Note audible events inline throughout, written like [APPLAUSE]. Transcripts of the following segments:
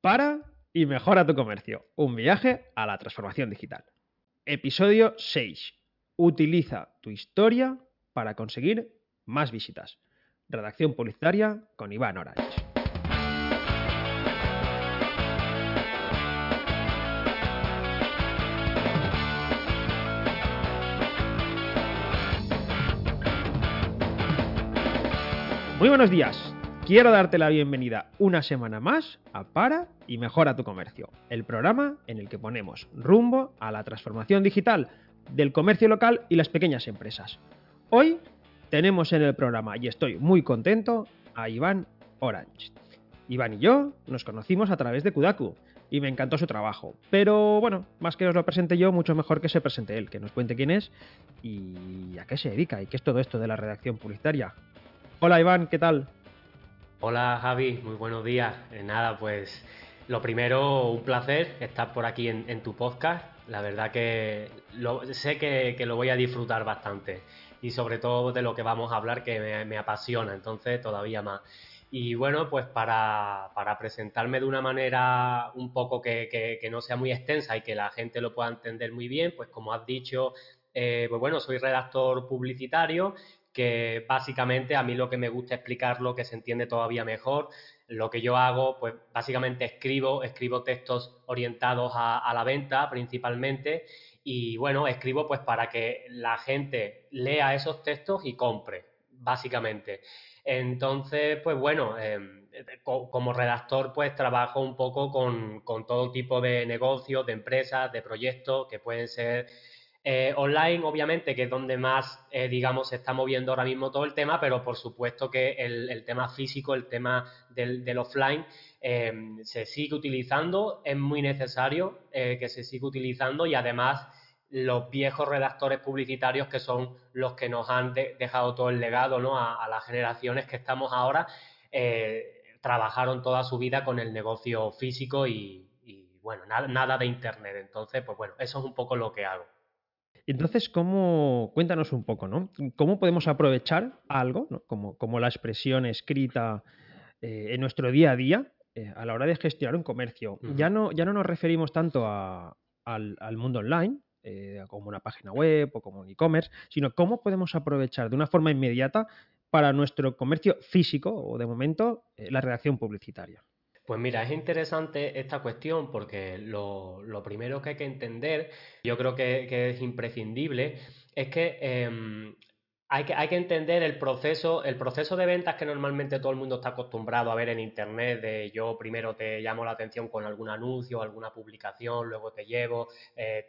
Para y mejora tu comercio. Un viaje a la transformación digital. Episodio 6. Utiliza tu historia para conseguir más visitas. Redacción publicitaria con Iván Orange. Muy buenos días. Quiero darte la bienvenida una semana más a Para y Mejora tu Comercio, el programa en el que ponemos rumbo a la transformación digital del comercio local y las pequeñas empresas. Hoy tenemos en el programa, y estoy muy contento, a Iván Orange. Iván y yo nos conocimos a través de Kudaku y me encantó su trabajo. Pero bueno, más que os lo presente yo, mucho mejor que se presente él, que nos cuente quién es y a qué se dedica y qué es todo esto de la redacción publicitaria. Hola Iván, ¿qué tal? Hola Javi, muy buenos días. Eh, nada, pues lo primero, un placer estar por aquí en, tu podcast. La verdad que sé que, lo voy a disfrutar bastante y sobre todo de lo que vamos a hablar que me, apasiona, entonces todavía más. Y bueno, pues para, presentarme de una manera un poco que, no sea muy extensa y que la gente lo pueda entender muy bien, pues como has dicho, eh, pues bueno, soy redactor publicitario que básicamente a mí lo que me gusta explicarlo, que se entiende todavía mejor, lo que yo hago, pues básicamente escribo, escribo textos orientados a, la venta principalmente y bueno, escribo pues para que la gente lea esos textos y compre, básicamente. Entonces, pues bueno, em, como redactor pues trabajo un poco con, con todo tipo de negocios, de empresas, de proyectos que pueden ser eh, online, obviamente, que es donde más, eh, digamos, se está moviendo ahora mismo todo el tema, pero por supuesto que el, tema físico, el tema del, offline, eh, se sigue utilizando, es muy necesario que se siga utilizando y además los viejos redactores publicitarios que son los que nos han dejado todo el legado a, las generaciones que estamos ahora, trabajaron toda su vida con el negocio físico y, bueno, nada, nada de Internet. Entonces, pues bueno, eso es un poco lo que hago. Entonces, ¿cómo, cuéntanos un poco, ¿no? ¿Cómo podemos aprovechar algo, como, la expresión escrita eh, en nuestro día a día eh, a la hora de gestionar un comercio? ya, no, ya no nos referimos tanto al, mundo online, eh, como una página web o como un e-commerce, sino cómo podemos aprovechar de una forma inmediata para nuestro comercio físico o de momento la redacción publicitaria. Pues mira, es interesante esta cuestión porque lo, primero que hay que entender, yo creo que, es imprescindible, es que, em, hay que hay que entender el proceso, el proceso de ventas que normalmente todo el mundo está acostumbrado a ver en internet, de yo primero te llamo la atención con algún anuncio, alguna publicación, luego te llevo, eh,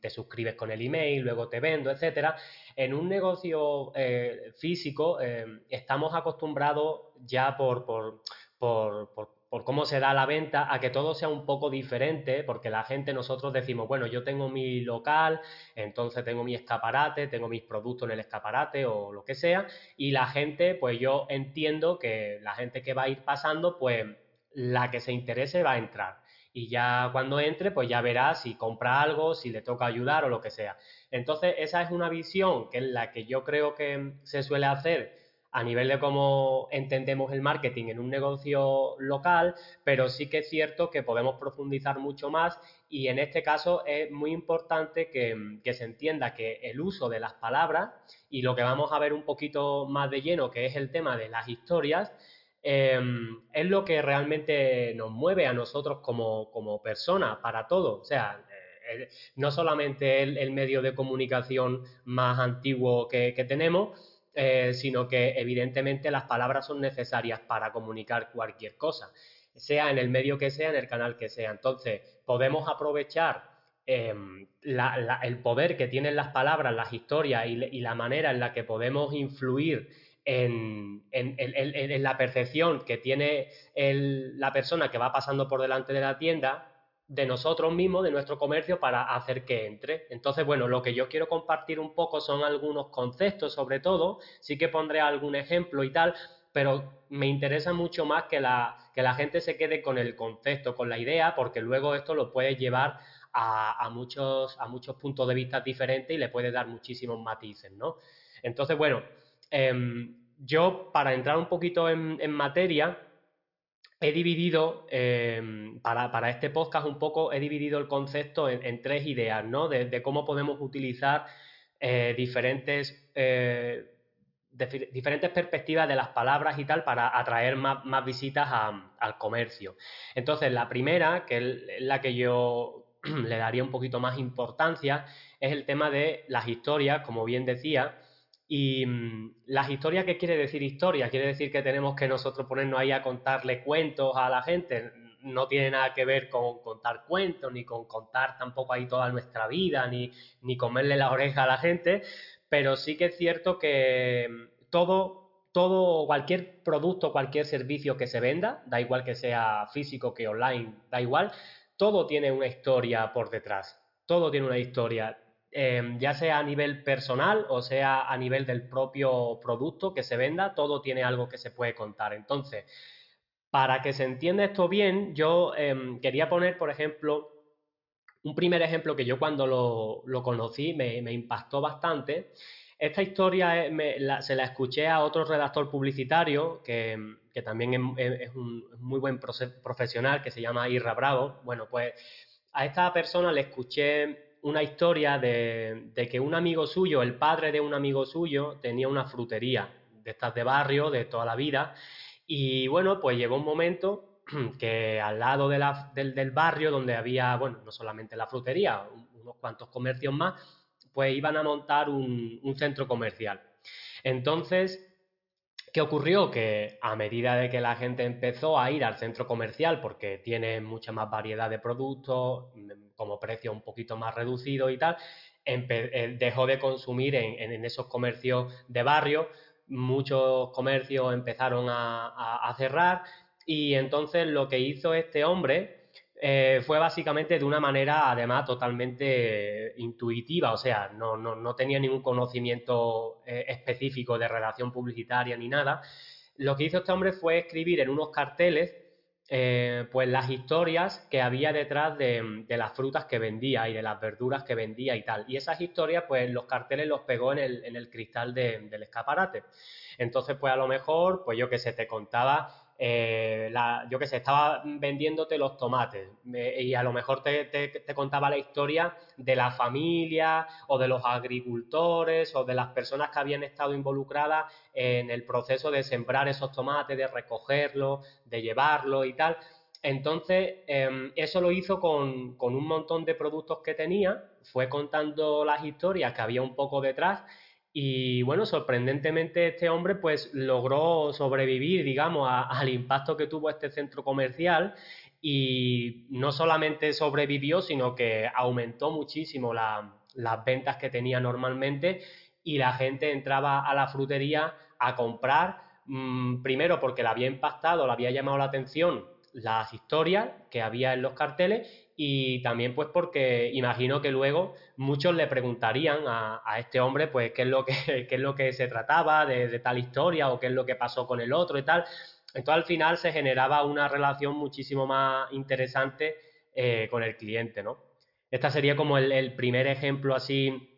te, suscribes con el email, luego te vendo, etcétera. En un negocio eh, físico em, estamos acostumbrados ya por por, por, cómo se da la venta, a que todo sea un poco diferente, porque la gente, nosotros decimos, bueno, yo tengo mi local, entonces tengo mi escaparate, tengo mis productos en el escaparate o lo que sea, y la gente, pues yo entiendo que la gente que va a ir pasando, pues la que se interese va a entrar. Y ya cuando entre, pues ya verá si compra algo, si le toca ayudar o lo que sea. Entonces, esa es una visión que es la que yo creo que se suele hacer a nivel de cómo entendemos el marketing en un negocio local, pero sí que es cierto que podemos profundizar mucho más y en este caso es muy importante que, se entienda que el uso de las palabras y lo que vamos a ver un poquito más de lleno, que es el tema de las historias, em, es lo que realmente nos mueve a nosotros como, como personas para todo. O sea, eh, no solamente el, el, medio de comunicación más antiguo que, que tenemos, eh, sino que evidentemente las palabras son necesarias para comunicar cualquier cosa, sea en el medio que sea, en el canal que sea. Entonces, podemos aprovechar em, el poder que tienen las palabras, las historias y, la manera en la que podemos influir en, la percepción que tiene la persona que va pasando por delante de la tienda de nosotros mismos, de nuestro comercio, para hacer que entre. Entonces, bueno, lo que yo quiero compartir un poco son algunos conceptos, sobre todo, sí que pondré algún ejemplo y tal, pero me interesa mucho más que la, que la gente se quede con el concepto, con la idea, porque luego esto lo puede llevar a, muchos, a muchos puntos de vista diferentes y le puede dar muchísimos matices, ¿no? Entonces, bueno, em, yo para entrar un poquito en, en materia, he dividido, em, para, este podcast un poco, he dividido el concepto en, tres ideas, ¿no? De, cómo podemos utilizar eh, diferentes, eh, diferentes perspectivas de las palabras y tal para atraer más, visitas al comercio. Entonces, la primera, que es la que yo [CLEARS THROAT] le daría un poquito más importancia, es el tema de las historias, como bien decía, y mm, las historias, ¿qué quiere decir historia? Quiere decir que tenemos que nosotros ponernos ahí a contarle cuentos a la gente. No tiene nada que ver con contar cuentos, ni con contar tampoco ahí toda nuestra vida, ni, ni comerle la oreja a la gente, pero sí que es cierto que mm, todo, todo, cualquier producto, cualquier servicio que se venda, da igual que sea físico que online, da igual, todo tiene una historia por detrás. Todo tiene una historia Em, ya sea a nivel personal o sea a nivel del propio producto que se venda, todo tiene algo que se puede contar. Entonces, para que se entienda esto bien, yo em, quería poner, por ejemplo, un primer ejemplo que yo cuando lo, conocí me, impactó bastante. Esta historia se la escuché a otro redactor publicitario que, también es, un muy buen profesional que se llama Irra Bravo. Bueno, pues a esta persona le escuché una historia de, que un amigo suyo, el padre de un amigo suyo, tenía una frutería de estas de barrio, de toda la vida, y bueno, pues llegó un momento [CLEARS THROAT] que al lado del, barrio donde había, bueno, no solamente la frutería, unos cuantos comercios más, pues iban a montar un, un centro comercial. Entonces, ¿Qué ocurrió? Que a medida de que la gente empezó a ir al centro comercial porque tiene mucha más variedad de productos, mm, como precio un poquito más reducido y tal, eh, dejó de consumir en, esos comercios de barrio, muchos comercios empezaron a cerrar y entonces lo que hizo este hombre eh, fue básicamente de una manera, además, totalmente intuitiva, o sea, no, no, tenía ningún conocimiento eh, específico de redacción publicitaria ni nada. Lo que hizo este hombre fue escribir en unos carteles eh, pues las historias que había detrás de, las frutas que vendía y de las verduras que vendía y tal. Y esas historias, pues los carteles los pegó en el, en el cristal del escaparate. Entonces, pues a lo mejor, pues yo que sé, te contaba eh, yo que sé, estaba vendiéndote los tomates y a lo mejor te, contaba la historia de la familia o de los agricultores o de las personas que habían estado involucradas en el proceso de sembrar esos tomates, de recogerlos, de llevarlos y tal. Entonces, em, eso lo hizo con, con un montón de productos que tenía, fue contando las historias que había un poco detrás y bueno, sorprendentemente este hombre pues logró sobrevivir, digamos, al impacto que tuvo este centro comercial y no solamente sobrevivió, sino que aumentó muchísimo las ventas que tenía normalmente y la gente entraba a la frutería a comprar, mm, primero porque le había impactado, le había llamado la atención las historias que había en los carteles y también pues porque imagino que luego muchos le preguntarían a, este hombre pues qué es lo que, [LAUGHS] qué es lo que se trataba de, tal historia o qué es lo que pasó con el otro y tal. Entonces al final se generaba una relación muchísimo más interesante eh, con el cliente, ¿no? Esta sería como el, primer ejemplo así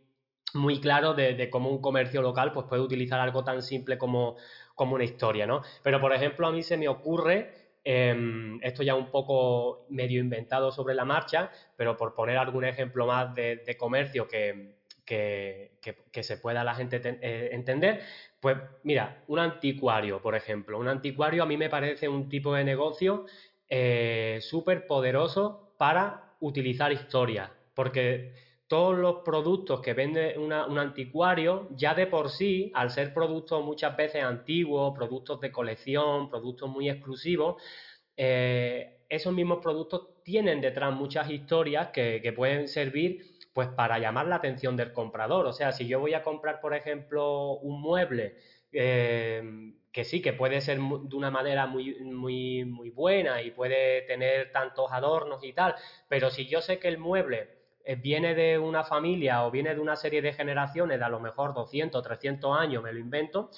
muy claro de, cómo un comercio local pues puede utilizar algo tan simple como, como una historia, ¿no? Pero por ejemplo a mí se me ocurre Em, esto ya un poco medio inventado sobre la marcha, pero por poner algún ejemplo más de, comercio que, se pueda la gente eh, entender, pues mira, un anticuario, por ejemplo. Un anticuario a mí me parece un tipo de negocio eh, súper poderoso para utilizar historia, porque todos los productos que vende un anticuario, ya de por sí, al ser productos muchas veces antiguos, productos de colección, productos muy exclusivos, eh, esos mismos productos tienen detrás muchas historias que, pueden servir pues para llamar la atención del comprador. O sea, si yo voy a comprar, por ejemplo, un mueble eh, que sí, que puede ser de una manera muy, muy, muy buena y puede tener tantos adornos y tal, pero si yo sé que el mueble viene de una familia o viene de una serie de generaciones de a lo mejor 200, 300 años, me lo invento,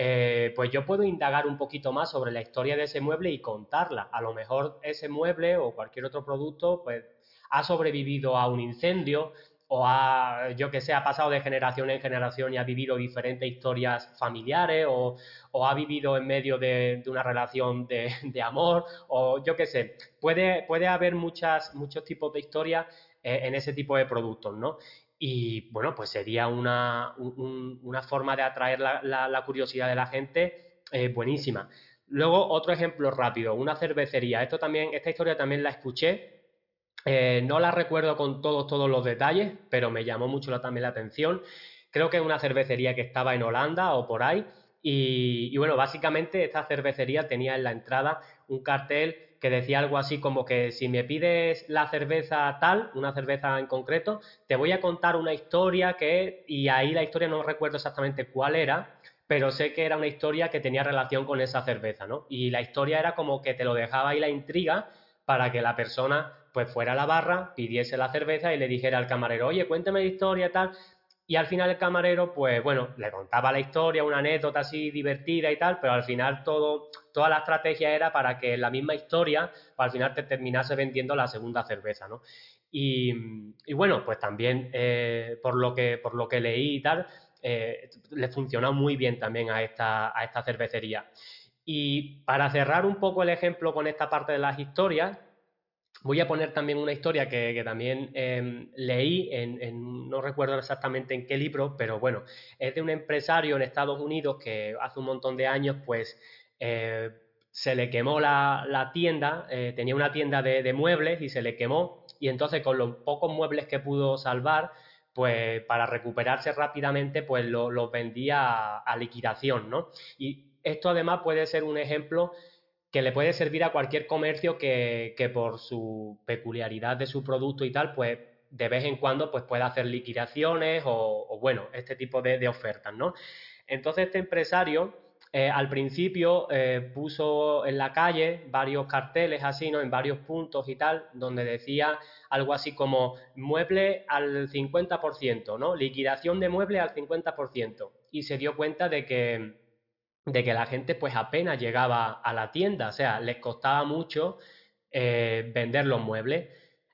eh, pues yo puedo indagar un poquito más sobre la historia de ese mueble y contarla. A lo mejor ese mueble o cualquier otro producto pues ha sobrevivido a un incendio o ha, yo que sé, ha pasado de generación en generación y ha vivido diferentes historias familiares o, ha vivido en medio de, una relación de, amor o yo que sé, puede, puede haber muchos tipos de historias eh, en ese tipo de productos, ¿no? Y bueno, pues sería una, una forma de atraer la, curiosidad de la gente eh, buenísima. Luego, otro ejemplo rápido, una cervecería. Esto también, esta historia también la escuché. Eh, no la recuerdo con todos, todos los detalles, pero me llamó mucho también la atención. Creo que es una cervecería que estaba en Holanda o por ahí. Y, y bueno, básicamente esta cervecería tenía en la entrada un cartel que decía algo así como que si me pides la cerveza tal, una cerveza en concreto, te voy a contar una historia que, y ahí la historia no recuerdo exactamente cuál era, pero sé que era una historia que tenía relación con esa cerveza, ¿no? Y la historia era como que te lo dejaba ahí la intriga para que la persona pues fuera a la barra, pidiese la cerveza y le dijera al camarero, oye, cuéntame la historia tal. Y al final el camarero, pues bueno, le contaba la historia, una anécdota así divertida y tal, pero al final todo, toda la estrategia era para que la misma historia, pues, al final te terminase vendiendo la segunda cerveza, ¿no? Y, bueno, pues también eh, por, lo que, por lo que leí y tal, eh, le funcionó muy bien también a esta, a esta cervecería. Y para cerrar un poco el ejemplo con esta parte de las historias, voy a poner también una historia que, también em, leí, en, no recuerdo exactamente en qué libro, pero bueno, es de un empresario en Estados Unidos que hace un montón de años, pues, eh, se le quemó la, tienda, eh, tenía una tienda de, muebles y se le quemó, y entonces con los pocos muebles que pudo salvar, pues para recuperarse rápidamente, pues los lo vendía a, liquidación, ¿no? Y esto además puede ser un ejemplo que le puede servir a cualquier comercio que, por su peculiaridad de su producto y tal, pues de vez en cuando pues pueda hacer liquidaciones o, bueno, este tipo de, ofertas, ¿no? Entonces este empresario eh, al principio eh, puso en la calle varios carteles así, ¿no? En varios puntos y tal, donde decía algo así como mueble al 50%, ¿no? Liquidación de mueble al 50%. Y se dio cuenta de que, de que la gente pues apenas llegaba a la tienda, o sea, les costaba mucho eh, vender los muebles.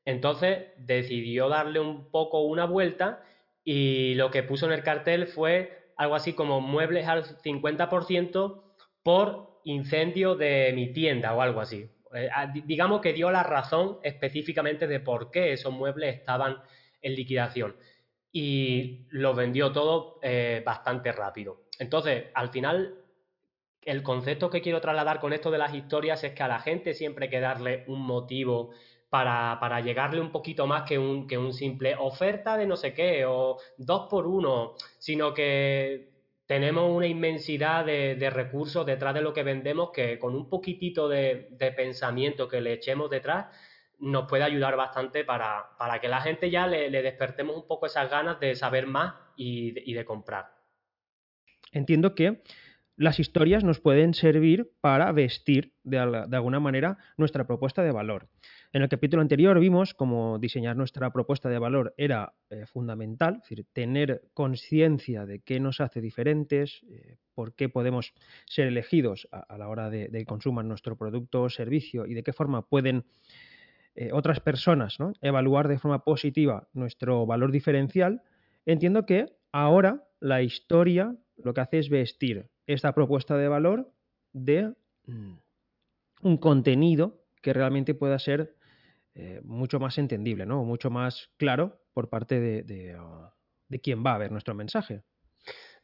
Entonces decidió darle un poco una vuelta y lo que puso en el cartel fue algo así como muebles al 50% por incendio de mi tienda o algo así. Eh, digamos que dio la razón específicamente de por qué esos muebles estaban en liquidación y lo vendió todo eh, bastante rápido. Entonces, al final, el concepto que quiero trasladar con esto de las historias es que a la gente siempre hay que darle un motivo para, para llegarle un poquito más que un, que un simple oferta de no sé qué o dos por uno, sino que tenemos una inmensidad de, recursos detrás de lo que vendemos que con un poquitito de, pensamiento que le echemos detrás nos puede ayudar bastante para, que la gente ya le, despertemos un poco esas ganas de saber más y de, comprar. Entiendo que las historias nos pueden servir para vestir de, alguna manera nuestra propuesta de valor. En el capítulo anterior vimos cómo diseñar nuestra propuesta de valor era eh, fundamental, es decir, tener conciencia de qué nos hace diferentes, eh, por qué podemos ser elegidos a, la hora de, de, consumar nuestro producto o servicio y de qué forma pueden eh, otras personas evaluar de forma positiva nuestro valor diferencial. Entiendo que ahora la historia lo que hace es vestir esta propuesta de valor de mm, un contenido que realmente pueda ser eh, mucho más entendible, ¿no? mucho más claro por parte de, uh, de, quien va a ver nuestro mensaje.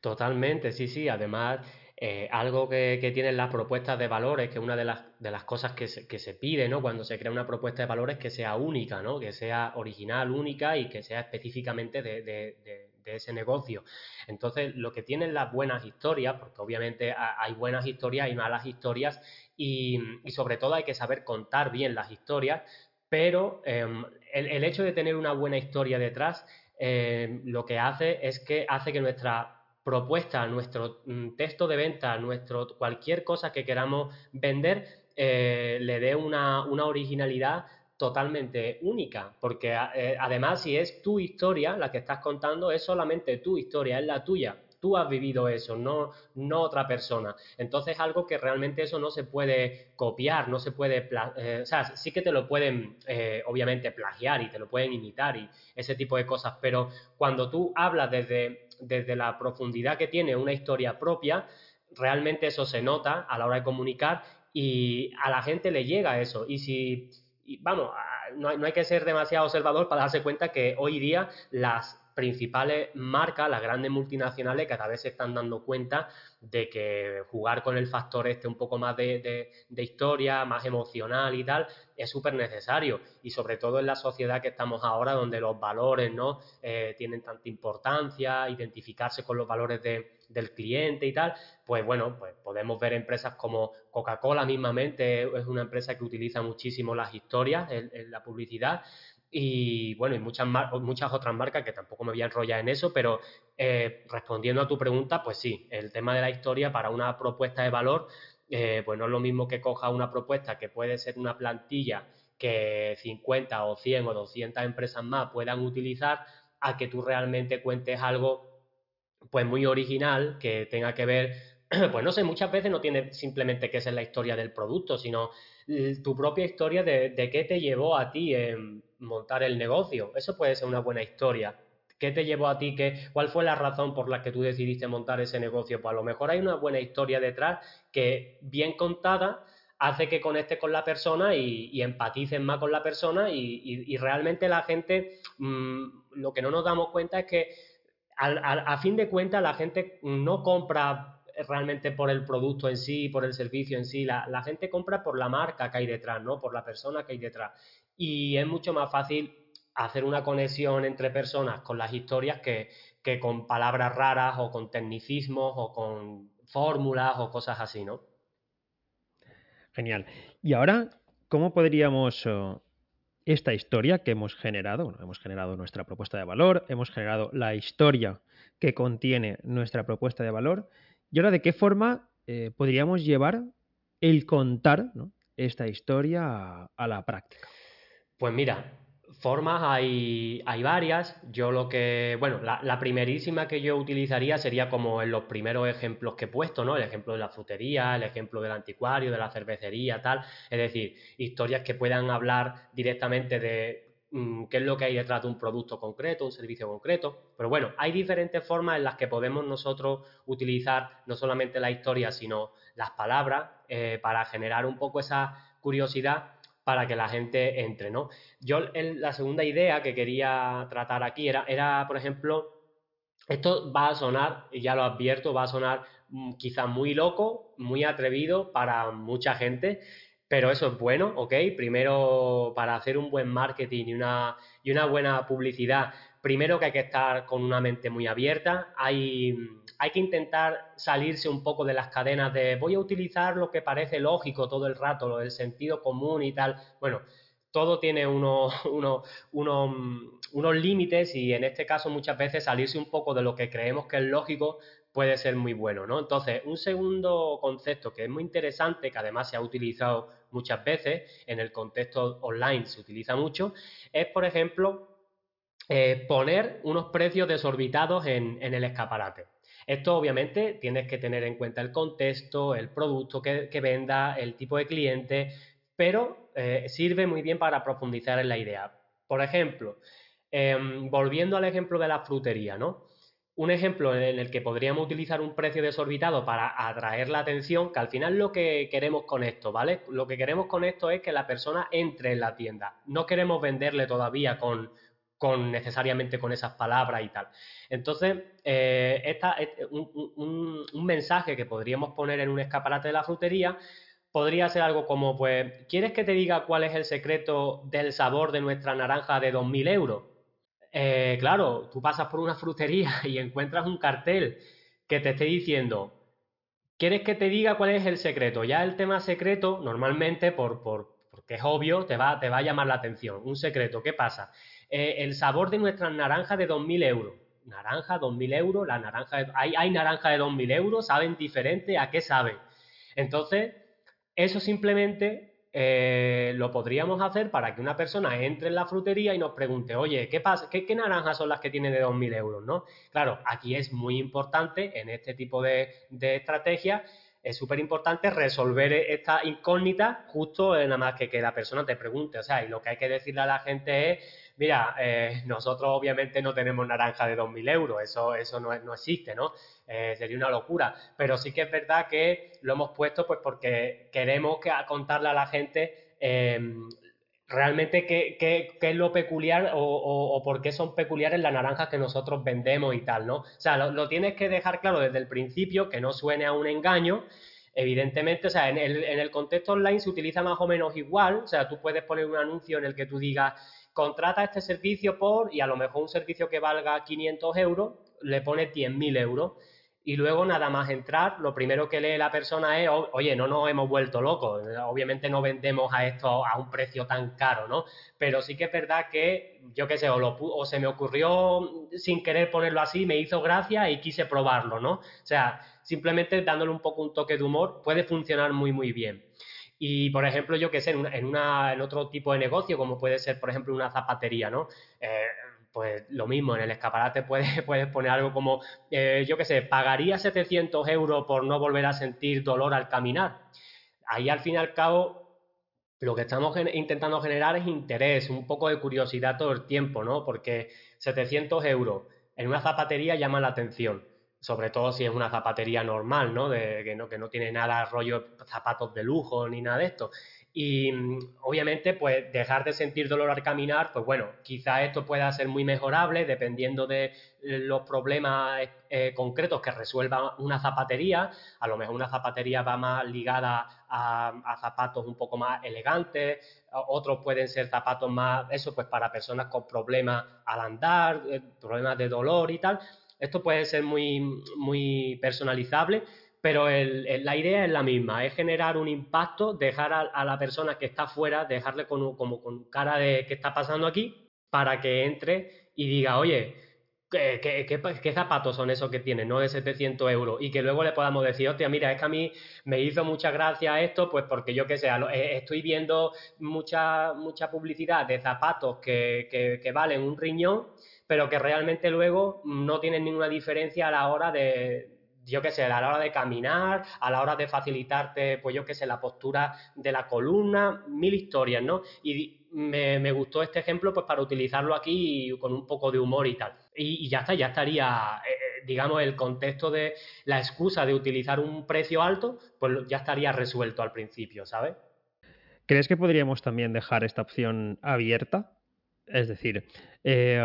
Totalmente, sí, sí. Además, eh, algo que, tienen las propuestas de valores, que una de las, de las cosas que se, que se pide ¿no? cuando se crea una propuesta de valores, que sea única, ¿no? que sea original, única y que sea específicamente de, ese negocio. Entonces, lo que tienen las buenas historias, porque obviamente hay buenas historias y malas historias, y, sobre todo hay que saber contar bien las historias, pero em, el, hecho de tener una buena historia detrás em, lo que hace es que hace que nuestra propuesta, nuestro mm, texto de venta, nuestro cualquier cosa que queramos vender eh, le dé una, originalidad totalmente única, porque eh, además si es tu historia la que estás contando, es solamente tu historia, es la tuya. Tú has vivido eso, no, no otra persona. Entonces algo que realmente eso no se puede copiar, no se puede... Eh, o sea, sí que te lo pueden, eh, obviamente, plagiar y te lo pueden imitar y ese tipo de cosas, pero cuando tú hablas desde, desde la profundidad que tiene una historia propia, realmente eso se nota a la hora de comunicar y a la gente le llega eso. Y si, vamos, no hay, no hay, que ser demasiado observador para darse cuenta que hoy día las principales marcas, las grandes multinacionales, cada vez se están dando cuenta de que jugar con el factor este un poco más de, historia, más emocional y tal, es súper necesario. Y sobre todo en la sociedad que estamos ahora, donde los valores no eh, tienen tanta importancia, identificarse con los valores del cliente y tal, pues bueno, pues podemos ver empresas como Coca-Cola mismamente, es una empresa que utiliza muchísimo las historias en la publicidad y bueno, y muchas, muchas otras marcas que tampoco me voy a enrollar en eso, pero eh, respondiendo a tu pregunta, pues sí, el tema de la historia para una propuesta de valor, eh, pues no es lo mismo que coja una propuesta que puede ser una plantilla que 50 o 100 o 200 empresas más puedan utilizar a que tú realmente cuentes algo pues muy original que tenga que ver, [CLEARS THROAT] pues no sé, muchas veces no tiene simplemente que ser la historia del producto, sino tu propia historia de, de qué te llevó a ti en montar el negocio. Eso puede ser una buena historia. ¿Qué te llevó a ti? Qué, ¿Cuál fue la razón por la que tú decidiste montar ese negocio? Pues a lo mejor hay una buena historia detrás que, bien contada, hace que conectes con la persona y, empatices más con la persona y, realmente la gente, mm, lo que no nos damos cuenta es que a fin de cuentas la gente no compra realmente por el producto en sí, por el servicio en sí, la, la gente compra por la marca que hay detrás, ¿no? Por la persona que hay detrás y es mucho más fácil hacer una conexión entre personas con las historias que, con palabras raras o con tecnicismos o con fórmulas o cosas así, ¿no? Genial. Y ahora, ¿cómo podríamos eh, esta historia que hemos generado, bueno, hemos generado nuestra propuesta de valor, hemos generado la historia que contiene nuestra propuesta de valor, y ahora de qué forma eh, podríamos llevar el contar esta historia a la práctica? Pues mira, formas hay, hay varias. Yo lo que, bueno, la, primerísima que yo utilizaría sería como en los primeros ejemplos que he puesto, ¿no? El ejemplo de la frutería, el ejemplo del anticuario, de la cervecería, tal. Es decir, historias que puedan hablar directamente de mm, qué es lo que hay detrás de un producto concreto, un servicio concreto. Pero bueno, hay diferentes formas en las que podemos nosotros utilizar no solamente la historia, sino las palabras eh, para generar un poco esa curiosidad para que la gente entre, ¿no? Yo la segunda idea que quería tratar aquí era, era, por ejemplo, esto va a sonar, y ya lo advierto, va a sonar mm, quizás muy loco, muy atrevido para mucha gente, pero eso es bueno, ¿ok? Primero, para hacer un buen marketing y una, y una buena publicidad, primero que hay que estar con una mente muy abierta, hay, hay que intentar salirse un poco de las cadenas de voy a utilizar lo que parece lógico todo el rato, lo del sentido común y tal. Bueno, todo tiene unos, [LAUGHS] unos, unos, unos límites y en este caso muchas veces salirse un poco de lo que creemos que es lógico puede ser muy bueno, ¿no? Entonces, un segundo concepto que es muy interesante, que además se ha utilizado muchas veces en el contexto online, se utiliza mucho, es, por ejemplo, eh, poner unos precios desorbitados en, el escaparate. Esto obviamente tienes que tener en cuenta el contexto, el producto que, venda, el tipo de cliente, pero eh, sirve muy bien para profundizar en la idea. Por ejemplo, em, volviendo al ejemplo de la frutería, ¿no? Un ejemplo en el que podríamos utilizar un precio desorbitado para atraer la atención, que al final lo que queremos con esto, ¿vale? Lo que queremos con esto es que la persona entre en la tienda. No queremos venderle todavía con, con necesariamente con esas palabras y tal. Entonces, eh, esta, un, mensaje que podríamos poner en un escaparate de la frutería podría ser algo como, pues, ¿quieres que te diga cuál es el secreto del sabor de nuestra naranja de 2.000 euros? Eh, claro, tú pasas por una frutería [LAUGHS] y encuentras un cartel que te esté diciendo, ¿quieres que te diga cuál es el secreto? Ya el tema secreto, normalmente, por, por, porque es obvio, te va, te va a llamar la atención. Un secreto, ¿qué pasa? Eh, el sabor de nuestras naranjas de 2.000 euros. Naranja, 2.000 euros, la naranja hay, hay naranja de 2.000 euros, saben diferente, ¿a qué saben? Entonces, eso simplemente eh, lo podríamos hacer para que una persona entre en la frutería y nos pregunte, oye, ¿qué, pasa, qué, naranjas son las que tienen de 2.000 euros? ¿no? Claro, aquí es muy importante en este tipo de, de estrategia es súper importante resolver esta incógnita justo nada más que que la persona te pregunte. O sea, y lo que hay que decirle a la gente es, mira, eh, nosotros obviamente no tenemos naranja de 2.000 euros, eso, eso no, no existe, ¿no? Eh, sería una locura. Pero sí que es verdad que lo hemos puesto pues porque queremos que, contarle a la gente em, realmente qué, qué, qué, es lo peculiar o, por qué son peculiares las naranjas que nosotros vendemos y tal, ¿no? O sea, lo, tienes que dejar claro desde el principio, que no suene a un engaño. Evidentemente, o sea, en el, en el contexto online se utiliza más o menos igual, o sea, tú puedes poner un anuncio en el que tú digas, contrata este servicio por, y a lo mejor un servicio que valga 500 euros, le pones 10.000 euros y luego nada más entrar, lo primero que lee la persona es, oye, no nos hemos vuelto locos, obviamente no vendemos a esto a un precio tan caro, ¿no? Pero sí que es verdad que, yo qué sé, o, o se me ocurrió sin querer ponerlo así, me hizo gracia y quise probarlo, ¿no? O sea, simplemente dándole un poco un toque de humor puede funcionar muy, muy bien. Y, por ejemplo, yo qué sé, en, una, en, otro tipo de negocio, como puede ser, por ejemplo, una zapatería, ¿no? Eh, pues lo mismo, en el escaparate [LAUGHS] puedes, puedes poner algo como, eh, yo qué sé, pagaría 700 euros por no volver a sentir dolor al caminar. Ahí al fin y al cabo lo que estamos intentando generar es interés, un poco de curiosidad todo el tiempo, ¿no? Porque 700 euros en una zapatería llama la atención, sobre todo si es una zapatería normal, ¿no? De, que, ¿no? que no tiene nada rollo zapatos de lujo ni nada de esto. Y mm, obviamente, pues dejar de sentir dolor al caminar, pues bueno, quizá esto pueda ser muy mejorable dependiendo de eh, los problemas eh, concretos que resuelva una zapatería. A lo mejor una zapatería va más ligada a, zapatos un poco más elegantes, otros pueden ser zapatos más, eso pues para personas con problemas al andar, eh, problemas de dolor y tal. Esto puede ser muy, muy personalizable, pero la idea es la misma, es generar un impacto, dejar a, la persona que está fuera, dejarle con, como con cara de qué está pasando aquí, para que entre y diga, oye, ¿qué, zapatos son esos que tiene? No de 700 euros. Y que luego le podamos decir, hostia, mira, es que a mí me hizo mucha gracia esto, pues porque yo que sé, eh, estoy viendo mucha, mucha publicidad de zapatos que, que valen un riñón, pero que realmente luego no tienen ninguna diferencia a la hora de yo qué sé, a la hora de caminar, a la hora de facilitarte, pues yo qué sé, la postura de la columna, mil historias, ¿no? Y me, gustó este ejemplo pues para utilizarlo aquí con un poco de humor y tal. Y, ya está, ya estaría, eh, eh, digamos, el contexto de la excusa de utilizar un precio alto, pues ya estaría resuelto al principio, ¿sabes? ¿Crees que podríamos también dejar esta opción abierta? Es decir, eh,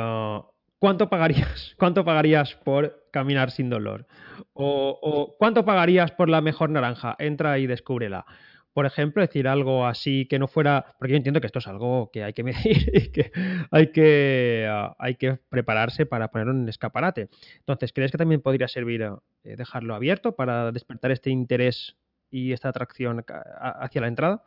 ¿cuánto pagarías? [LAUGHS] ¿Cuánto pagarías por caminar sin dolor? O, ¿cuánto pagarías por la mejor naranja? Entra y descúbrela. Por ejemplo, decir algo así que no fuera. Porque yo entiendo que esto es algo que hay que [LAUGHS] medir y que hay que, ah, hay que prepararse para ponerlo en el escaparate. Entonces, ¿crees que también podría servir eh, dejarlo abierto para despertar este interés y esta atracción hacia la entrada?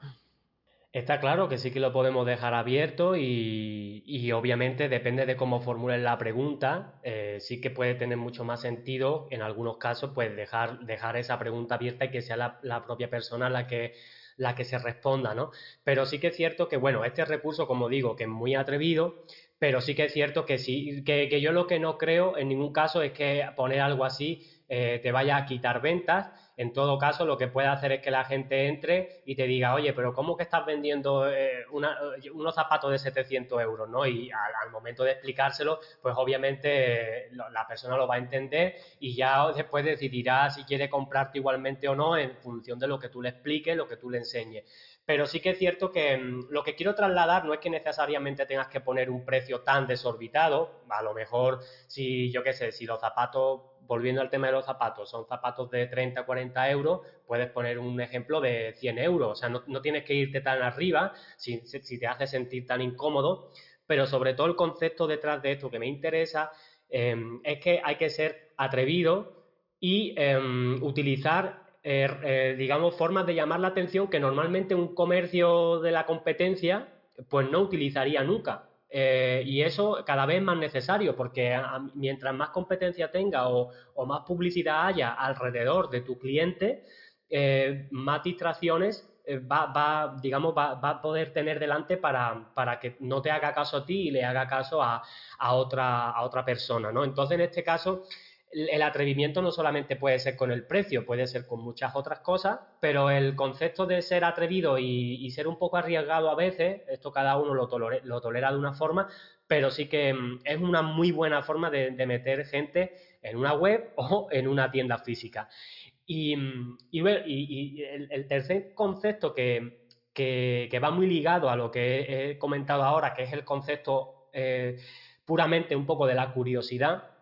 Está claro que sí que lo podemos dejar abierto y, obviamente depende de cómo formulen la pregunta, eh, sí que puede tener mucho más sentido en algunos casos pues dejar, dejar esa pregunta abierta y que sea la, propia persona la que, la que se responda, ¿no? Pero sí que es cierto que, bueno, este recurso, como digo, que es muy atrevido, pero sí que es cierto que sí, que, que yo lo que no creo en ningún caso es que poner algo así eh, te vaya a quitar ventas en todo caso, lo que puede hacer es que la gente entre y te diga, oye, pero ¿cómo que estás vendiendo eh, unos zapatos de 700 euros? ¿no? Y al, momento de explicárselo, pues obviamente la persona lo va a entender y ya después decidirá si quiere comprarte igualmente o no en función de lo que tú le expliques, lo que tú le enseñes. Pero sí que es cierto que mm, lo que quiero trasladar no es que necesariamente tengas que poner un precio tan desorbitado. A lo mejor, si yo qué sé, si los zapatos volviendo al tema de los zapatos, son zapatos de 30, 40 euros, puedes poner un ejemplo de 100 euros. O sea, no, tienes que irte tan arriba si, te hace sentir tan incómodo, pero sobre todo el concepto detrás de esto que me interesa em, es que hay que ser atrevido y em, utilizar, er, eh, digamos, formas de llamar la atención que normalmente un comercio de la competencia pues no utilizaría nunca. Eh, y eso cada vez más necesario, porque mientras más competencia tenga o, más publicidad haya alrededor de tu cliente, eh, más distracciones eh, va, va, digamos, va, va, a poder tener delante para, para, que no te haga caso a ti y le haga caso a, a, otra, a otra persona, ¿no? Entonces, en este caso, el atrevimiento no solamente puede ser con el precio, puede ser con muchas otras cosas, pero el concepto de ser atrevido y, ser un poco arriesgado a veces, esto cada uno lo, tolera de una forma, pero sí que mm, es una muy buena forma de, meter gente en una web [LAUGHS] o en una tienda física. Y, mm, el, tercer concepto que, va muy ligado a lo que he, comentado ahora, que es el concepto eh, puramente un poco de la curiosidad,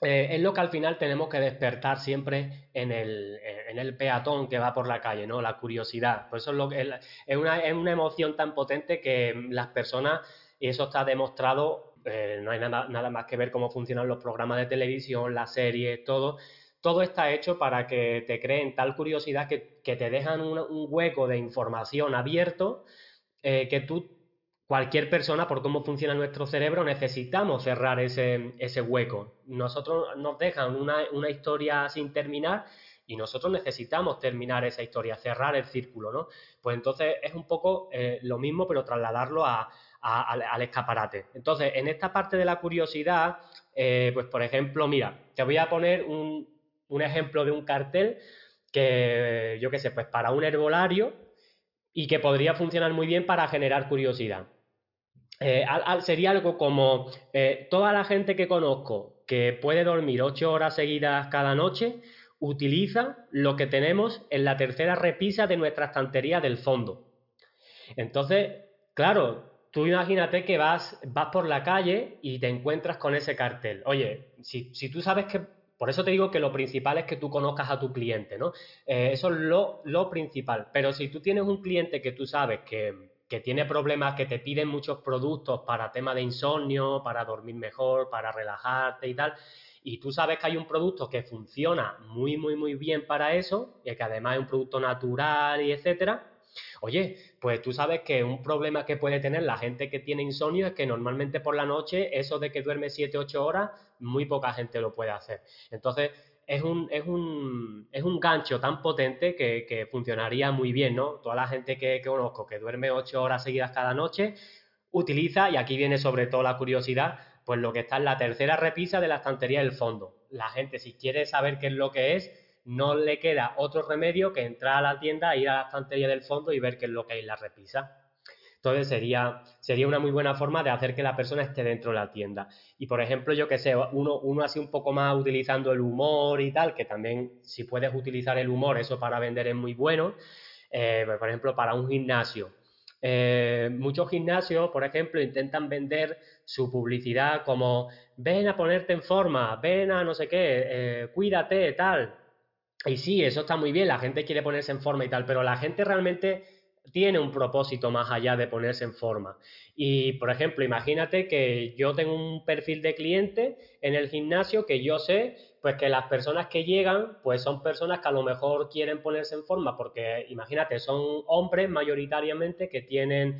eh, es lo que al final tenemos que despertar siempre en el, en el, peatón que va por la calle, ¿no? La curiosidad. Por eso es, lo que, es, una, es una emoción tan potente que las personas, y eso está demostrado, eh, no hay nada, nada más que ver cómo funcionan los programas de televisión, las series, todo. Todo está hecho para que te creen tal curiosidad que, que te dejan un, hueco de información abierto eh, que tú cualquier persona, por cómo funciona nuestro cerebro, necesitamos cerrar ese, ese hueco. Nosotros nos dejan una, una, historia sin terminar y nosotros necesitamos terminar esa historia, cerrar el círculo, ¿no? Pues entonces es un poco eh, lo mismo, pero trasladarlo a, al, escaparate. Entonces, en esta parte de la curiosidad, eh, pues por ejemplo, mira, te voy a poner un, un ejemplo de un cartel que, yo qué sé, pues para un herbolario y que podría funcionar muy bien para generar curiosidad. Eh, sería algo como eh, toda la gente que conozco que puede dormir ocho horas seguidas cada noche utiliza lo que tenemos en la tercera repisa de nuestra estantería del fondo. Entonces, claro, tú imagínate que vas, vas por la calle y te encuentras con ese cartel. Oye, si, si tú sabes que por eso te digo que lo principal es que tú conozcas a tu cliente, ¿no? Eh, eso es lo, lo, principal. Pero si tú tienes un cliente que tú sabes que, que tiene problemas, que te piden muchos productos para tema de insomnio, para dormir mejor, para relajarte y tal, y tú sabes que hay un producto que funciona muy, muy, muy bien para eso, y que además es un producto natural y etcétera, Oye, pues tú sabes que un problema que puede tener la gente que tiene insomnio es que normalmente por la noche eso de que duerme 7, 8 horas, muy poca gente lo puede hacer. Entonces, es un, es un, es un gancho tan potente que, funcionaría muy bien, ¿no? Toda la gente que, conozco que duerme ocho horas seguidas cada noche, utiliza, y aquí viene sobre todo la curiosidad, pues lo que está en la tercera repisa de la estantería del fondo. La gente, si quiere saber qué es lo que es, no le queda otro remedio que entrar a la tienda, ir a la estantería del fondo y ver qué es lo que hay en la repisa. Entonces sería, sería una muy buena forma de hacer que la persona esté dentro de la tienda. Y por ejemplo, yo que sé, uno, uno así un poco más utilizando el humor y tal, que también si puedes utilizar el humor, eso para vender es muy bueno. Eh, pues, por ejemplo, para un gimnasio. Eh, muchos gimnasios, por ejemplo, intentan vender su publicidad como ven a ponerte en forma, ven a no sé qué, eh, cuídate, tal. Y sí, eso está muy bien, la gente quiere ponerse en forma y tal, pero la gente realmente tiene un propósito más allá de ponerse en forma. Y, por ejemplo, imagínate que yo tengo un perfil de cliente en el gimnasio que yo sé, pues que las personas que llegan, pues son personas que a lo mejor quieren ponerse en forma, porque imagínate, son hombres mayoritariamente que tienen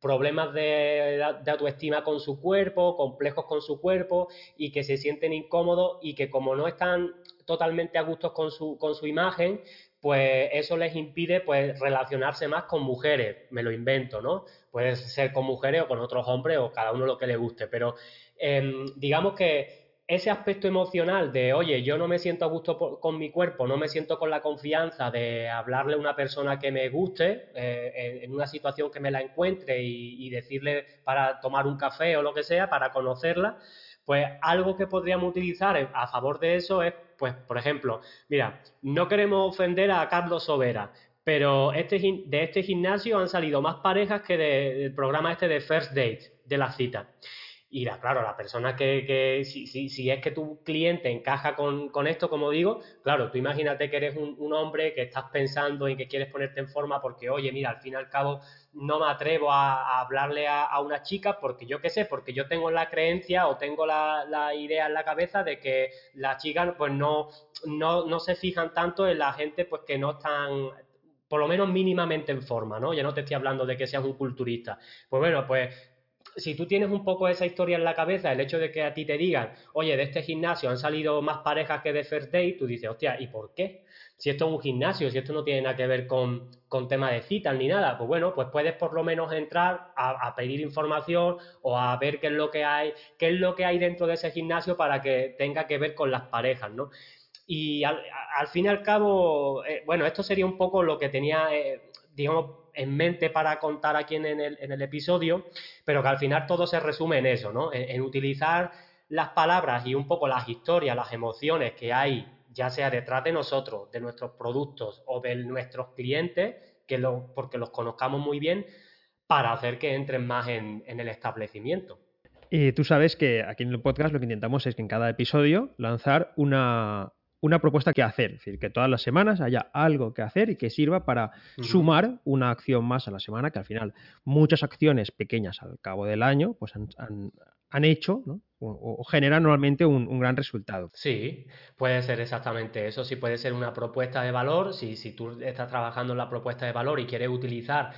problemas de, autoestima con su cuerpo, complejos con su cuerpo y que se sienten incómodos y que como no están totalmente a gusto con su, con su imagen, pues eso les impide pues relacionarse más con mujeres, me lo invento, ¿no? Puede ser con mujeres o con otros hombres o cada uno lo que le guste, pero em, digamos que ese aspecto emocional de, oye, yo no me siento a gusto con mi cuerpo, no me siento con la confianza de hablarle a una persona que me guste eh, en, una situación que me la encuentre y, y decirle para tomar un café o lo que sea, para conocerla, pues algo que podríamos utilizar a favor de eso es pues, por ejemplo, mira, no queremos ofender a Carlos Sobera, pero este, de este gimnasio han salido más parejas que del programa este de First Date, de la cita. Y la, claro, la persona que, que si, si, si, es que tu cliente encaja con, con, esto, como digo, claro, tú imagínate que eres un, un, hombre que estás pensando en que quieres ponerte en forma porque, oye, mira, al fin y al cabo no me atrevo a, hablarle a, una chica porque yo qué sé, porque yo tengo la creencia o tengo la, la idea en la cabeza de que las chicas pues no, no, no se fijan tanto en la gente pues que no están por lo menos mínimamente en forma, ¿no? Ya no te estoy hablando de que seas un culturista. Pues bueno, pues si tú tienes un poco esa historia en la cabeza, el hecho de que a ti te digan, oye, de este gimnasio han salido más parejas que de First Date, tú dices, hostia, ¿y por qué? si esto es un gimnasio, si esto no tiene nada que ver con, con tema de citas ni nada, pues bueno, pues puedes por lo menos entrar a, pedir información o a ver qué es lo que hay, qué es lo que hay dentro de ese gimnasio para que tenga que ver con las parejas, ¿no? Y al, fin y al cabo, eh, bueno, esto sería un poco lo que tenía, eh, digamos, en mente para contar aquí en el, en el, episodio, pero que al final todo se resume en eso, ¿no? en utilizar las palabras y un poco las historias, las emociones que hay ya sea detrás de nosotros, de nuestros productos o de nuestros clientes, que lo, porque los conozcamos muy bien, para hacer que entren más en, el establecimiento. Y tú sabes que aquí en el podcast lo que intentamos es que en cada episodio lanzar una, una propuesta que hacer, es decir, que todas las semanas haya algo que hacer y que sirva para sumar una acción más a la semana, que al final muchas acciones pequeñas al cabo del año pues han, han hecho ¿no? o, generan normalmente un, gran resultado. Sí, puede ser exactamente eso. Sí, puede ser una propuesta de valor. Si, si tú estás trabajando en la propuesta de valor y quieres utilizar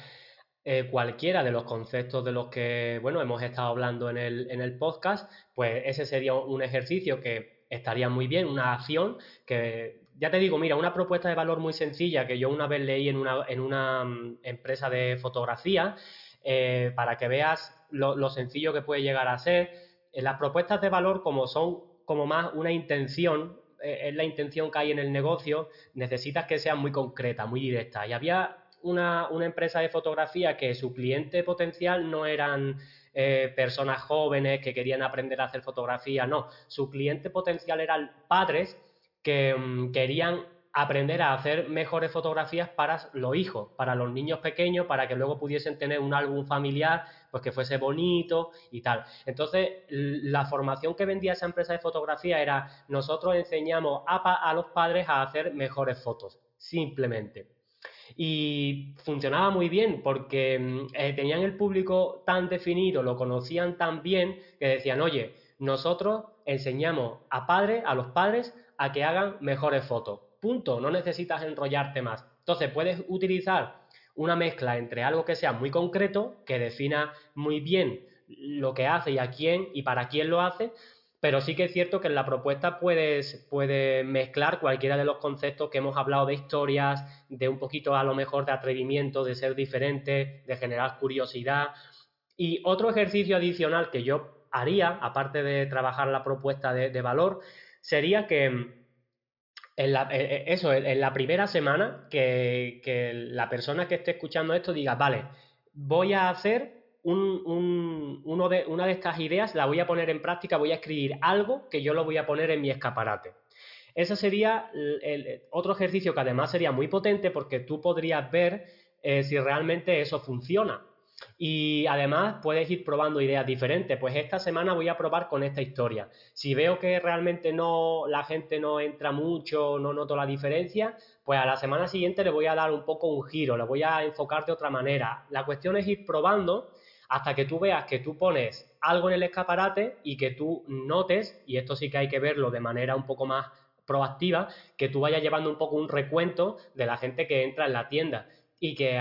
eh, cualquiera de los conceptos de los que bueno, hemos estado hablando en el, en el podcast, pues ese sería un ejercicio que estaría muy bien, una acción que ya te digo, mira, una propuesta de valor muy sencilla que yo una vez leí en una, en una mm, empresa de fotografía, eh, para que veas lo, sencillo que puede llegar a ser. En las propuestas de valor, como son como más una intención, eh, es la intención que hay en el negocio, necesitas que sea muy concreta, muy directa. Y había una, empresa de fotografía que su cliente potencial no eran eh, personas jóvenes que querían aprender a hacer fotografía, no. Su cliente potencial eran padres que mm, querían aprender a hacer mejores fotografías para los hijos, para los niños pequeños, para que luego pudiesen tener un álbum familiar, pues que fuese bonito y tal. Entonces, la formación que vendía esa empresa de fotografía era, nosotros enseñamos a los padres a hacer mejores fotos, simplemente. Y funcionaba muy bien porque mm, eh, tenían el público tan definido, lo conocían tan bien, que decían, oye, nosotros enseñamos a padres, a los padres, a que hagan mejores fotos punto, no necesitas enrollarte más. Entonces puedes utilizar una mezcla entre algo que sea muy concreto, que defina muy bien lo que hace y a quién y para quién lo hace, pero sí que es cierto que en la propuesta puedes, puedes mezclar cualquiera de los conceptos que hemos hablado de historias, de un poquito a lo mejor de atrevimiento, de ser diferente, de generar curiosidad. Y otro ejercicio adicional que yo haría, aparte de trabajar la propuesta de valor, sería que en la, eh, eh, eso, en la primera semana que, la persona que esté escuchando esto diga, vale, voy a hacer una de estas ideas, la voy a poner en práctica, voy a escribir algo que yo lo voy a poner en mi escaparate. Ese sería otro ejercicio que además sería muy potente porque tú podrías ver eh, si realmente eso funciona. Y además puedes ir probando ideas diferentes. Pues esta semana voy a probar con esta historia. Si veo que realmente no la gente no entra mucho, no noto la diferencia, pues a la semana siguiente le voy a dar un poco un giro, le voy a enfocar de otra manera. La cuestión es ir probando hasta que tú veas que tú pones algo en el escaparate y que tú notes, y esto sí que hay que verlo de manera un poco más proactiva, que tú vayas llevando un poco un recuento de la gente que entra en la tienda y que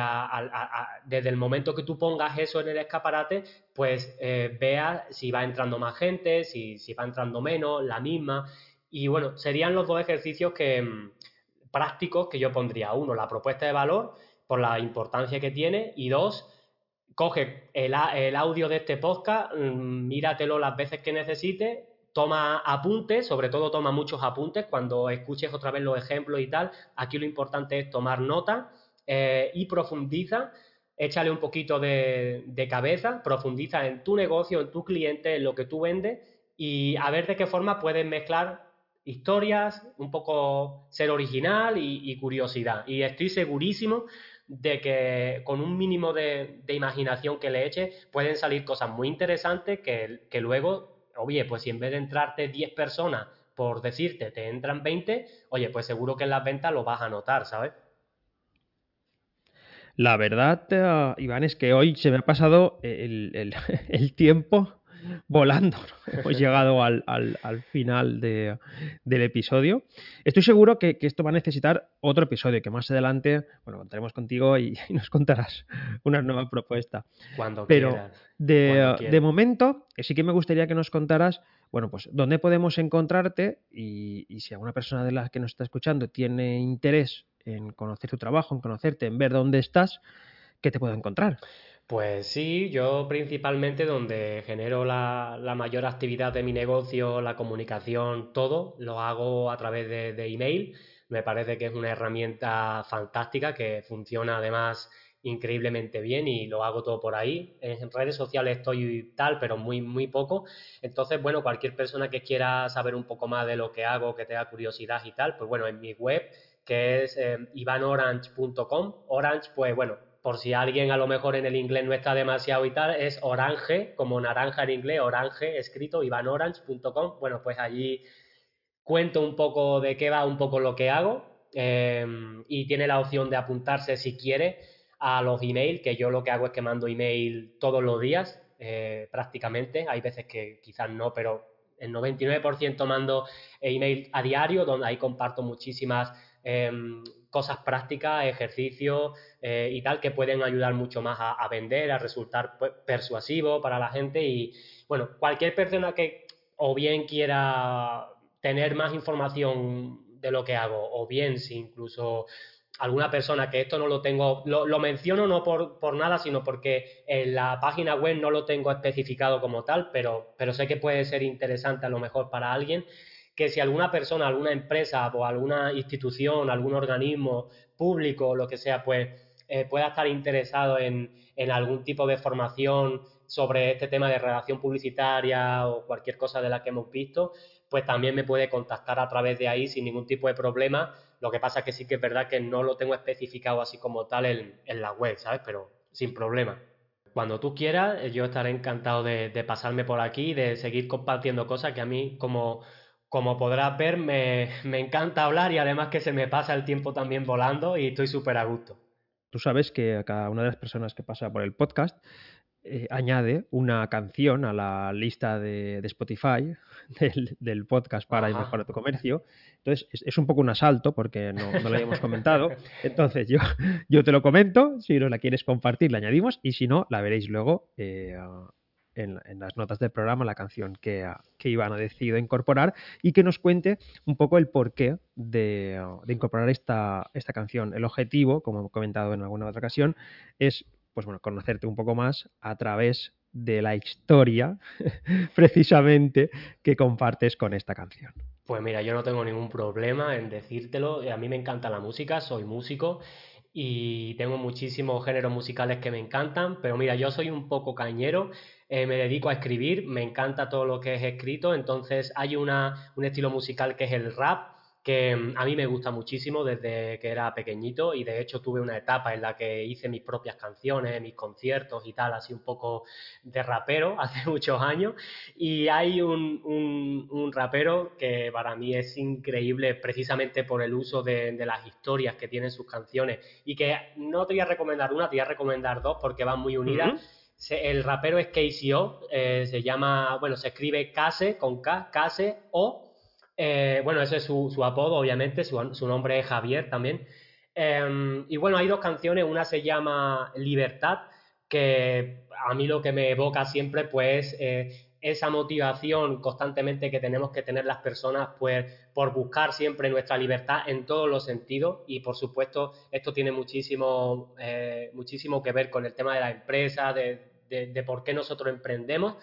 desde el momento que tú pongas eso en el escaparate, pues eh, veas si va entrando más gente, si, va entrando menos, la misma. Y bueno, serían los dos ejercicios que, mm, prácticos que yo pondría. Uno, la propuesta de valor por la importancia que tiene y dos, coge el, audio de este podcast, mm, míratelo las veces que necesites, toma apuntes, sobre todo toma muchos apuntes cuando escuches otra vez los ejemplos y tal. Aquí lo importante es tomar nota eh, y profundiza, échale un poquito de, cabeza, profundiza en tu negocio, en tu cliente, en lo que tú vendes y a ver de qué forma puedes mezclar historias, un poco ser original y, curiosidad. Y estoy segurísimo de que con un mínimo de, imaginación que le eches pueden salir cosas muy interesantes que, que, luego, oye, pues si en vez de entrarte 10 personas por decirte te entran 20, oye, pues seguro que en las ventas lo vas a notar, ¿sabes? La verdad, eh, Iván, es que hoy se me ha pasado el, [LAUGHS] tiempo volando. [LAUGHS] Hemos llegado al, final del episodio. Estoy seguro que, esto va a necesitar otro episodio, que más adelante, bueno, contaremos contigo y, [LAUGHS] nos contarás una nueva propuesta. Cuando Pero quieras. De, de momento, sí que me gustaría que nos contaras bueno, pues dónde podemos encontrarte y, y, si alguna persona de las que nos está escuchando tiene interés en conocer tu trabajo, en conocerte, en ver dónde estás, ¿qué te puedo encontrar? Pues sí, yo principalmente donde genero la, mayor actividad de mi negocio, la comunicación, todo, lo hago a través de, de email. Me parece que es una herramienta fantástica que funciona además increíblemente bien y lo hago todo por ahí. En redes sociales estoy tal, pero muy, muy poco. Entonces, bueno, cualquier persona que quiera saber un poco más de lo que hago, que tenga curiosidad y tal, pues bueno, en mi web, que es eh, ivanorange.com. Orange, pues bueno, por si alguien a lo mejor en el inglés no está demasiado y tal, es orange, como naranja en inglés, orange, escrito, ivanorange.com. Bueno, pues allí cuento un poco de qué va un poco lo que hago eh, y tiene la opción de apuntarse si quiere a los emails, que yo lo que hago es que mando email todos los días, eh, prácticamente. Hay veces que quizás no, pero el 99% mando email a diario, donde ahí comparto muchísimas em, cosas prácticas, ejercicios eh, y tal, que pueden ayudar mucho más a, vender, a resultar pues, persuasivo para la gente. Y bueno, cualquier persona que o bien quiera tener más información de lo que hago, o bien si incluso alguna persona que esto no lo tengo, lo, menciono no por, por, nada, sino porque en la página web no lo tengo especificado como tal, pero, pero sé que puede ser interesante a lo mejor para alguien, que si alguna persona, alguna empresa o alguna institución, algún organismo público o lo que sea, pues eh, pueda estar interesado en, en algún tipo de formación sobre este tema de relación publicitaria o cualquier cosa de la que hemos visto, pues también me puede contactar a través de ahí sin ningún tipo de problema lo que pasa es que sí que es verdad que no lo tengo especificado así como tal en, la web, ¿sabes? Pero sin problema. Cuando tú quieras, eh, yo estaré encantado de, pasarme por aquí, de seguir compartiendo cosas que a mí, como, como podrás ver, me, me encanta hablar y además que se me pasa el tiempo también volando y estoy súper a gusto. Tú sabes que a cada una de las personas que pasa por el podcast eh, añade una canción a la lista de, Spotify [LAUGHS] del, podcast para mejorar tu comercio. Entonces, es, un poco un asalto porque no, lo habíamos comentado. [LAUGHS] Entonces, yo, yo te lo comento. Si no la quieres compartir, la añadimos. Y si no, la veréis luego eh, en, las notas del programa, la canción que, que Iván ha decidido incorporar y que nos cuente un poco el porqué de, de incorporar esta, esta canción. El objetivo, como hemos comentado en alguna otra ocasión, es pues bueno, conocerte un poco más a través de la historia [LAUGHS] precisamente que compartes con esta canción. Pues mira, yo no tengo ningún problema en decírtelo. A mí me encanta la música, soy músico y tengo muchísimos géneros musicales que me encantan, pero mira, yo soy un poco cañero, eh, me dedico a escribir, me encanta todo lo que es escrito, entonces hay una, un estilo musical que es el rap que mm, a mí me gusta muchísimo desde que era pequeñito y de hecho tuve una etapa en la que hice mis propias canciones, mis conciertos y tal, así un poco de rapero [LAUGHS] hace muchos años y hay un, un, rapero que para mí es increíble precisamente por el uso de, las historias que tienen sus canciones y que no te voy a recomendar una, te voy a recomendar dos porque van muy unidas. El rapero es KCO, eh, se llama, bueno, se escribe Case con K, Case o eh, bueno, ese es su, apodo, obviamente, su, nombre es Javier también. Em, y bueno, hay dos canciones, una se llama Libertad, que a mí lo que me evoca siempre, pues, eh, esa motivación constantemente que tenemos que tener las personas, pues, por buscar siempre nuestra libertad en todos los sentidos. Y por supuesto, esto tiene muchísimo, eh, muchísimo que ver con el tema de la empresa, de, de por qué nosotros emprendemos.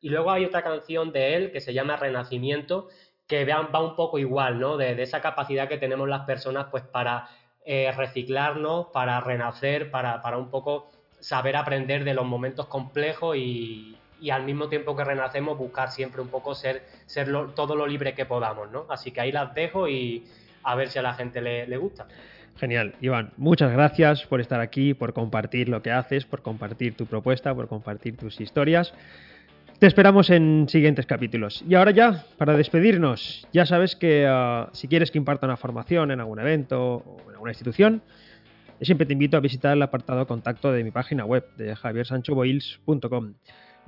Y luego hay otra canción de él que se llama Renacimiento, que va un poco igual, ¿no? De, esa capacidad que tenemos las personas, pues para eh, reciclarnos, para renacer, para, para, un poco saber aprender de los momentos complejos y, y, al mismo tiempo que renacemos buscar siempre un poco ser, todo lo libre que podamos, ¿no? Así que ahí las dejo y a ver si a la gente le, le gusta. Genial, Iván. Muchas gracias por estar aquí, por compartir lo que haces, por compartir tu propuesta, por compartir tus historias. Te esperamos en siguientes capítulos. Y ahora ya, para despedirnos, ya sabes que ah, si quieres que imparta una formación en algún evento o en alguna institución, siempre te invito a visitar el apartado contacto de mi página web de javiersanchoboils.com.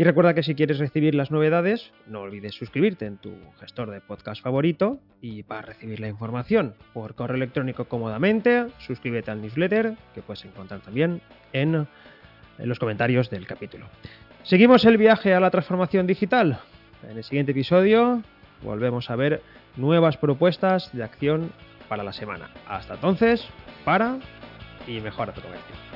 Y recuerda que si quieres recibir las novedades, no olvides suscribirte en tu gestor de podcast favorito y para recibir la información por correo electrónico cómodamente, suscríbete al newsletter que puedes encontrar también en, los comentarios del capítulo. Seguimos el viaje a la transformación digital. En el siguiente episodio volvemos a ver nuevas propuestas de acción para la semana. Hasta entonces, para y mejora tu comercio.